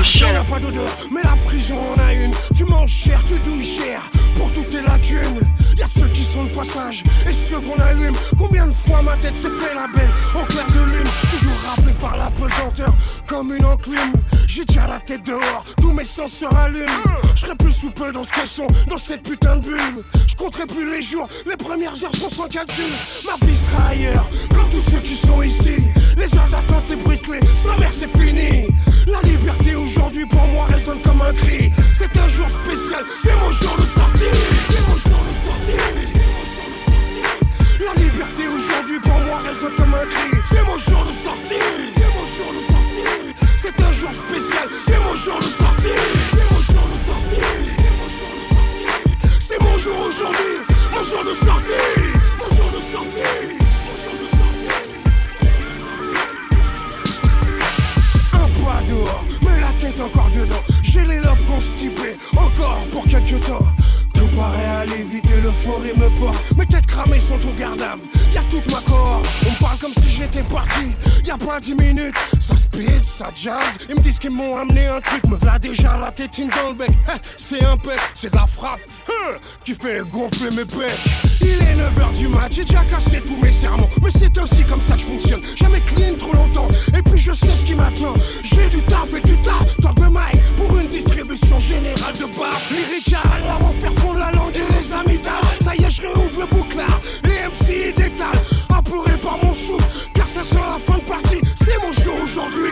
le show. n'a pas d'odeur, mais la prison en a une. Tu manges cher, tu douilles cher, pour toutes tes lacunes. Y'a ceux qui sont de passage et ceux qu'on allume. Combien de fois ma tête s'est fait la belle au clair de lune, toujours rappelé par la pesanteur comme une enclume. J'ai déjà la tête dehors, tous mes sens se rallument. Je serai plus sous peu dans ce caisson, dans cette putain de bulle. Je compterai plus les jours, les premières heures seront sans calcul. Ma vie sera ailleurs, comme tous ceux qui sont ici. Pas dix minutes. Ça speed, ça jazz. Ils me disent qu'ils m'ont amené un truc. Me va déjà la tétine dans le bec. Hein, C'est un pet, c'est de la frappe. hein, Qui fait gonfler mes pecs. Il est 9h du match, j'ai déjà cassé tous mes serments. Mais c'est ainsi comme ça que je fonctionne. Jamais clean trop longtemps. Et puis je sais ce qui m'attend. J'ai du taf et du taf. Tant de mailles pour une distribution générale de bars. Lyrical, à m'en faire fondre la langue et les amygdales. Ça y est, je réouvre le bouclard. Les MC détalent, apeuré par mon souffle. Car ça sent la mon jour aujourd'hui.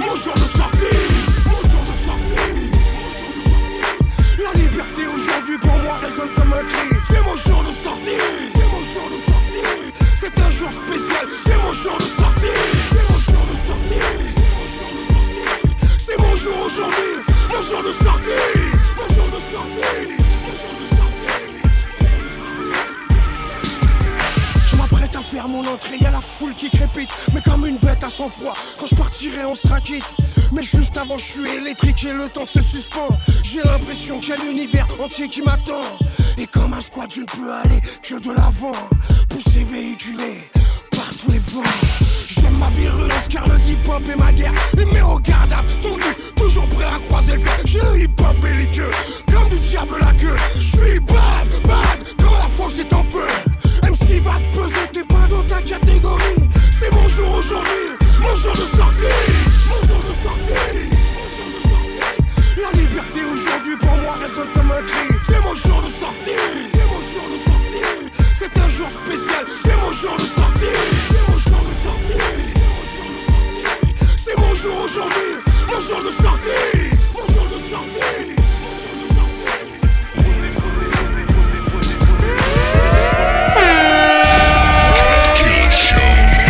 Mon jour de sortie. Quand je partirai, on sera quitte. Mais juste avant, je suis électrique et le temps se suspend. J'ai l'impression qu'il y a l'univers entier qui m'attend. Et comme un squat, je ne peux aller que de l'avant. Poussé véhiculé par tous les vents. J'aime ma virulence car le hip-hop est ma guerre. Et à ton but, toujours prêt à croiser le fer. J'ai le hip-hop belliqueux, comme du diable la queue. Je suis bad, bad, quand la force est en feu. MC va te peser, t'es pas dans ta catégorie. C'est mon jour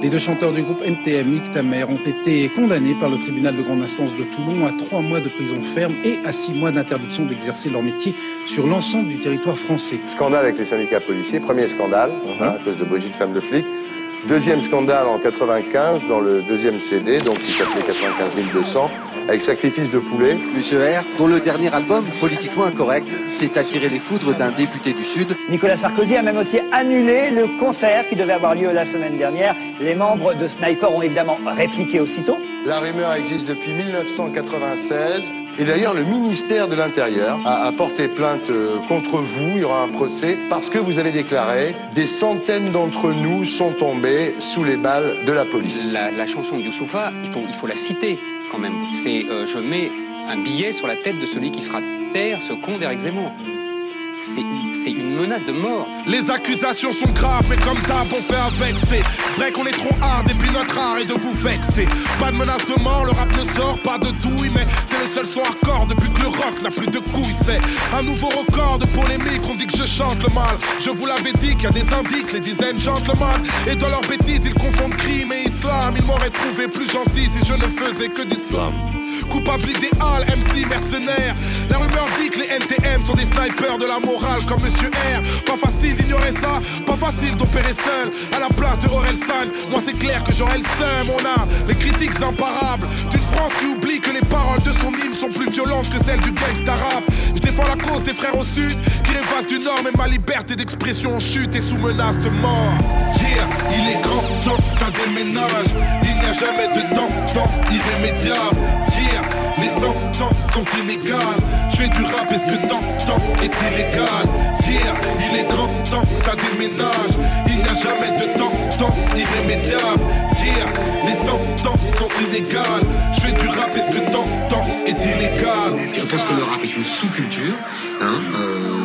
Les deux chanteurs du groupe NTM, Nick Tamer, ont été condamnés par le tribunal de grande instance de Toulon à trois mois de prison ferme et à six mois d'interdiction d'exercer leur métier sur l'ensemble du territoire français. Scandale avec les syndicats policiers, premier scandale, hein, à cause de Brigitte Femme de flic. Deuxième scandale en 95 dans le deuxième CD, donc qui s'appelait 95 200, avec Sacrifice de poulet. Monsieur R, dont le dernier album, politiquement incorrect, s'est attiré les foudres d'un député du Sud. Nicolas Sarkozy a même aussi annulé le concert qui devait avoir lieu la semaine dernière. Les membres de Sniper ont évidemment répliqué aussitôt. La rumeur existe depuis 1996. Et d'ailleurs, le ministère de l'Intérieur a, porté plainte euh, contre vous. Il y aura un procès parce que vous avez déclaré des centaines d'entre nous sont tombés sous les balles de la police. La, chanson de Youssoufa, il faut, la citer quand même. C'est euh, Je mets un billet sur la tête de celui qui fera taire ce con d'Éric Zemmour. C'est une menace de mort. Les accusations sont graves, mais comme d'hab, on fait avec. C'est vrai qu'on est trop hard, et puis notre art est de vous vexer. Pas de menace de mort, le rap ne sort pas de douille, mais c'est les seuls sons hardcore depuis que le rock n'a plus de couilles. C'est un nouveau record de polémique, on dit que je chante le mal. Je vous l'avais dit qu'il y a des indices, les dizaines gentlemen. Et dans leurs bêtises, ils confondent crime et islam. Ils m'auraient trouvé plus gentil si je ne faisais que d'islam. Coupable idéal, MC mercenaire. La rumeur dit que les NTM sont des snipers de la morale comme Monsieur R. Pas facile d'ignorer ça, pas facile d'opérer seul. À la place de Orelsan, moi c'est clair que j'aurais le seum. On a les critiques imparables d'une France qui oublie que les paroles de son hymne sont plus violentes que celles du gangsta rap. Je défends la cause des frères au sud qui rêvent du nord, mais ma liberté d'expression en chute et sous menace de mort. Yeah, il est grand temps que déménage. Il n'y a jamais de il est grand temps ça déménage. Il n'y a jamais de tendance irrémédiable. Yeah, les sentences sont inégales. Je fais du rap, est-ce que temps est illégal? Je pense que le rap est une sous-culture, hein, euh,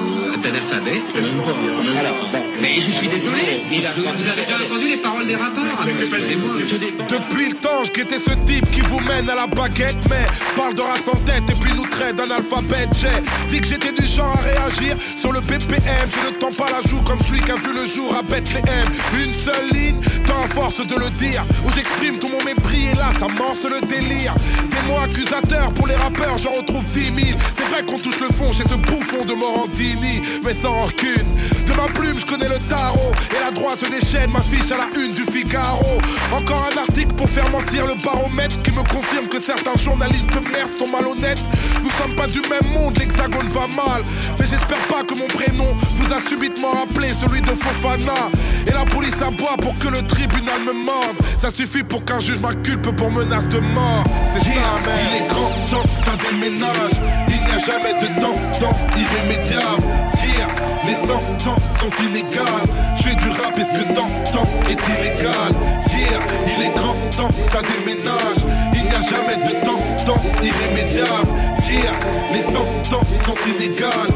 Mais je suis désolé, je- vous avez déjà entendu les paroles des dé- Depuis le temps, je guettais ce type qui vous mène à la baguette, mais parle de race en tête et puis nous traite d'analphabète. J'ai dit que j'étais du genre à réagir sur le BPM. Je ne tends pas la joue comme celui qui a vu le jour à Bethléem. Une seule ligne, tant à force de le dire, où j'exprime tout mon mépris et là ça morce le délire. Des mots accusateurs pour les rappeurs, j'en retrouve 10 000. C'est vrai qu'on touche le fond chez ce bouffon de Morandini, mais sans rancune. De ma plume, je connais le tarot et la droite se déchaîne, m'affiche à la une du Figaro. Encore un article pour faire mentir le baromètre qui me confirme que certains journalistes de merde sont malhonnêtes. Nous sommes pas du même monde, l'hexagone va mal. Mais j'espère pas que mon prénom vous a subitement rappelé celui de Fofana. Et la police aboie pour que le tribunal me morde. Ça suffit pour qu'un juge m'inculpe pour menace de mort. C'est ça. Il est grand temps ça déménage. Il n'y a jamais de tendance irrémédiable. Here, les sentences sont inégales. Je fais du rap, est-ce que temps est illégal? Here, il est grand temps ça déménage. Il n'y a jamais de tendance irrémédiable. Here, les sentences sont inégales.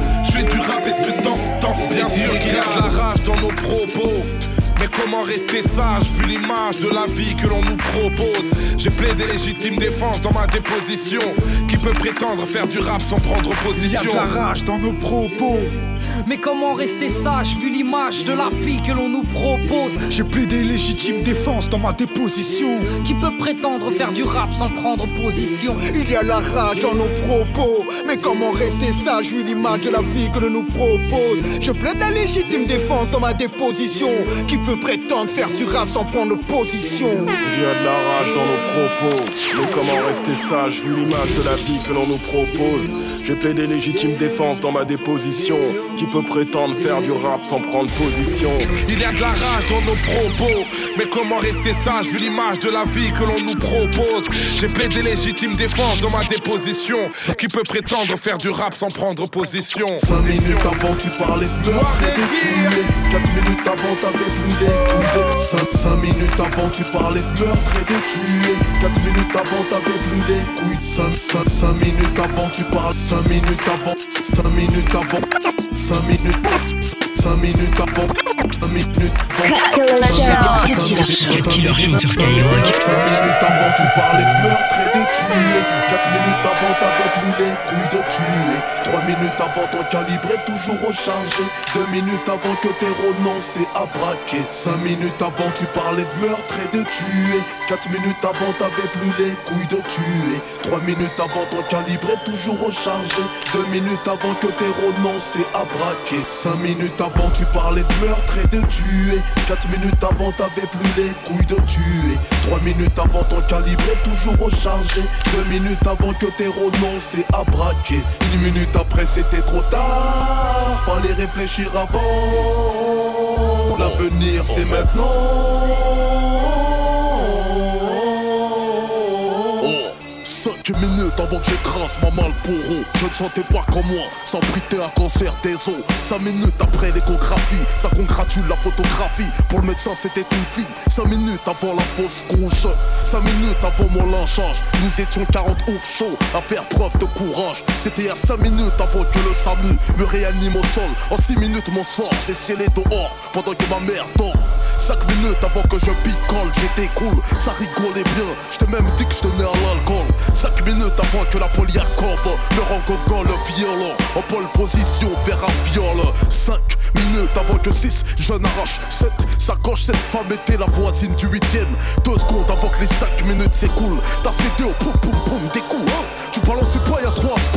Comment rester sage vu l'image de la vie que l'on nous propose J'ai plaidé légitime défense dans ma déposition Qui peut prétendre faire du rap sans prendre Il y a position? de la rage dans nos propos. Mais comment rester sage vu l'image de la vie que l'on nous propose? J'ai plaidé légitime défense dans ma déposition. Qui peut prétendre faire du rap sans prendre position? Il y a la rage dans nos propos. Mais comment rester sage vu l'image de la vie que l'on nous propose? Je plaide la légitime défense dans ma déposition. Qui peut prétendre faire du rap sans prendre position rage dans nos propos. Mais comment rester sage vu l'image de la vie que l'on nous propose? J'ai plaidé légitime défense dans ma déposition. Qui peut prétendre faire du rap sans prendre position? Il y a de la rage dans nos propos. Mais comment rester sage vu l'image de la vie que l'on nous propose? J'ai plaidé légitime défense dans ma déposition. Qui peut prétendre faire du rap sans prendre position? 5 minutes avant tu parlais de meurtre et de tuer 4 minutes avant t'avais plus les couilles de 5, minutes avant tu parlais de meurtre et de tuer. 4 minutes avant t'avais plus les couilles. De 5, 5, minutes avant tu parles. 5 minutes avant 5 minutes avant 5 minutes. 5 minutes avant. 5 minutes avant. 5 minutes avant. Tu parlais de meurtre et de tuer. 4 minutes avant t'avais plus les couilles de tuer. 3 minutes avant ton calibre est toujours rechargé 2 minutes avant que t'aies renoncé à braquer 5 minutes avant tu parlais de meurtre et de tuer. 4 minutes avant t'avais plus les couilles de tuer. 3 minutes avant ton calibre est toujours rechargé 2 minutes avant que t'aies renoncé à braquer. 5 minutes avant tu parlais de meurtre et de tuer. 4 minutes avant t'avais plus les couilles de tuer. 3 minutes avant ton calibre est toujours rechargé 2 minutes avant que t'aies renoncé à braquer. Une minute après c'était trop tard. Fallait réfléchir avant. L'avenir c'est maintenant 5 minutes avant que j'écrase ma Malboro Je ne sentais pas comme moi, sans prêter un cancer des os. 5 minutes après l'échographie, ça congratule la photographie. Pour le médecin c'était une fille. 5 minutes avant la fausse couche. 5 minutes avant mon lynchage. Nous étions 40 ouf chauds à faire preuve de courage. C'était à 5 minutes avant que le SAMU me réanime au sol. En 6 minutes mon sort s'est scellé dehors Pendant que ma mère dort. 5 minutes avant que je picole, j'étais cool, ça rigolait bien. Je t'ai même dit que je à l'alcool. 5 minutes avant que la Poliakov me rend le violent En pole position vers un viol 5 minutes avant que 6, jeune arrache 7, sacoche, cette femme était la voisine du 8ème. 2 secondes avant que les 5 minutes s'écoulent. T'as cédé au poum poum poum des coups, hein. Tu balançais pas il y a 3 secondes. Y'a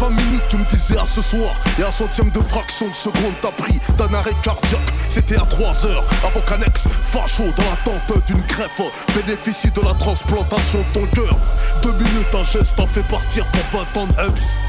20 minutes, tu me disais à ce soir, et un centième de fraction de seconde t'as pris d'un arrêt cardiaque. C'était à 3 heures, avant qu'un ex facho dans l'attente d'une greffe bénéficie de la transplantation de ton cœur. Deux minutes, un geste t'en fait partir pour 20 ans de.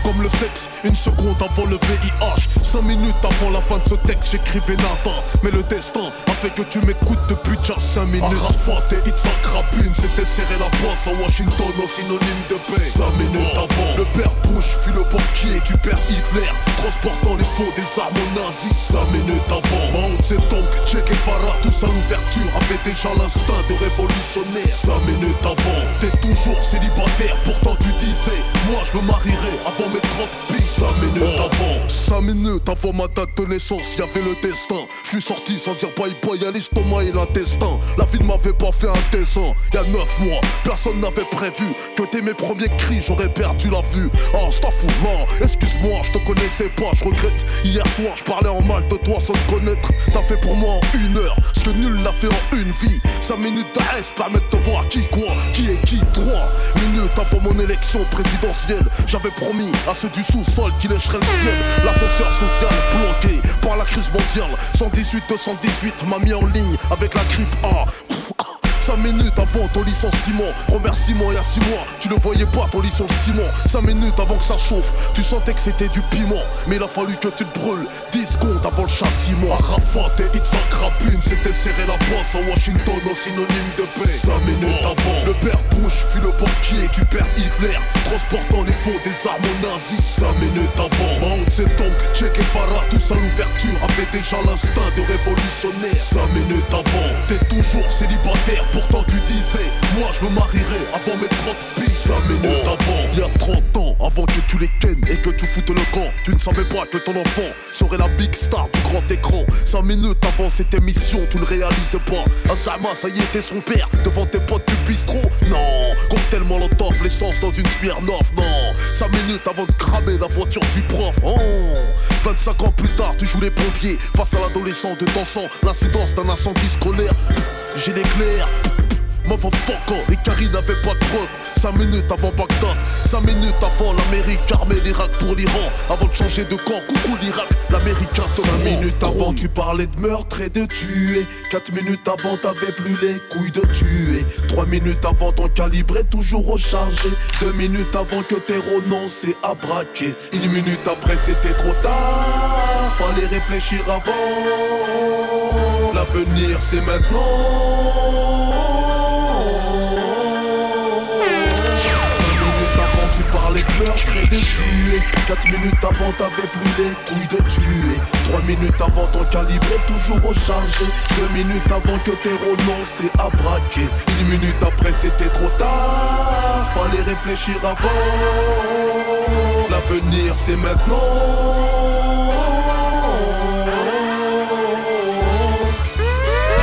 Comme le sexe, une seconde avant le VIH. 5 minutes avant la fin de ce texte, j'écrivais nada. Mais le destin a fait que tu m'écoutes depuis déjà 5 minutes. Arafat et Itzhak Rabin s'étaient serré la bosse à Washington au synonyme de paix. 5 minutes avant, le père Bush fut le banquier du père Hitler, transportant les fonds des armes nazis. 5 minutes avant, Mao Zedong, Che Guevara, tous à l'ouverture avaient déjà l'instinct de révolutionnaire. 5 minutes avant, t'es toujours célibataire, pourtant tu disais, moi je me marierai avant mes 30 piges. 5 minutes avant, 5 minutes avant ma date de naissance, y avait le destin. Je suis sorti sans dire bye bye à l'estomac et l'intestin. La vie ne m'avait pas fait un dessin. Y a 9 mois, personne n'avait prévu que dès mes premiers cris j'aurais perdu la vue. Oh, excuse-moi, je te connaissais pas, je regrette. Hier soir, je parlais en mal de toi sans te connaître. T'as fait pour moi en une heure ce que nul n'a fait en une vie. 5 minutes d'arrêt permettent de voir qui quoi, qui est qui. 3 minutes avant mon élection présidentielle, j'avais promis à ceux du sous-sol qui lècheraient le ciel. L'ascenseur social bloqué par la crise mondiale. 118 218 m'a mis en ligne avec la grippe A. 5 minutes avant ton licenciement, remerciement il y a 6 mois, tu ne voyais pas ton licenciement. 5 minutes avant que ça chauffe, tu sentais que c'était du piment, mais il a fallu que tu te brûles 10 secondes avant le châtiment. Arafat et Itzhak Rabin s'étaient serré la bosse à Washington au synonyme de paix. 5 minutes avant, le père Bush fut le banquier du père Hitler, transportant les fonds des armes nazis. 5 minutes avant, Mao Zedong, Che Guevara, tous à l'ouverture avaient déjà l'instinct de révolutionnaire. Toujours célibataire, pourtant tu disais, moi je me marierai avant mes 30 piges. 5 minutes avant, il y a 30 ans, avant que tu les kennes et que tu foutes le camp, tu ne savais pas que ton enfant serait la big star du grand écran. 5 minutes avant cette émission, tu ne réalises pas. Azama, ça y était son père, devant tes potes du bistrot. Non, cocktail molotov, l'essence dans une Smirnoff. Non, 5 minutes avant de cramer la voiture du prof. Oh. 25 ans plus tard, tu joues les pompiers face à l'adolescent de ton sang. L'incidence d'un incendie scolaire, j'ai l'éclair. Motherfucker, les caries n'avaient pas de preuves. 5 minutes avant Bagdad 5 minutes avant l'Amérique. Armée l'Irak pour l'Iran Avant de changer de camp, coucou l'Irak L'Américain se 5 minutes avant tu parlais de meurtre et de tuer. 4 minutes avant t'avais plus les couilles de tuer. 3 minutes avant ton calibre est toujours rechargé 2 minutes avant que t'aies renoncé à braquer Une minute après c'était trop tard. Fallait réfléchir avant L'avenir c'est maintenant. 5 minutes avant tu parlais de et de tuer. 4 minutes avant t'avais plus les couilles de tuer. 3 minutes avant ton calibre est toujours rechargé. 2 minutes avant que t'aies renoncé à braquer Une minute après c'était trop tard. Fallait réfléchir avant. L'avenir c'est maintenant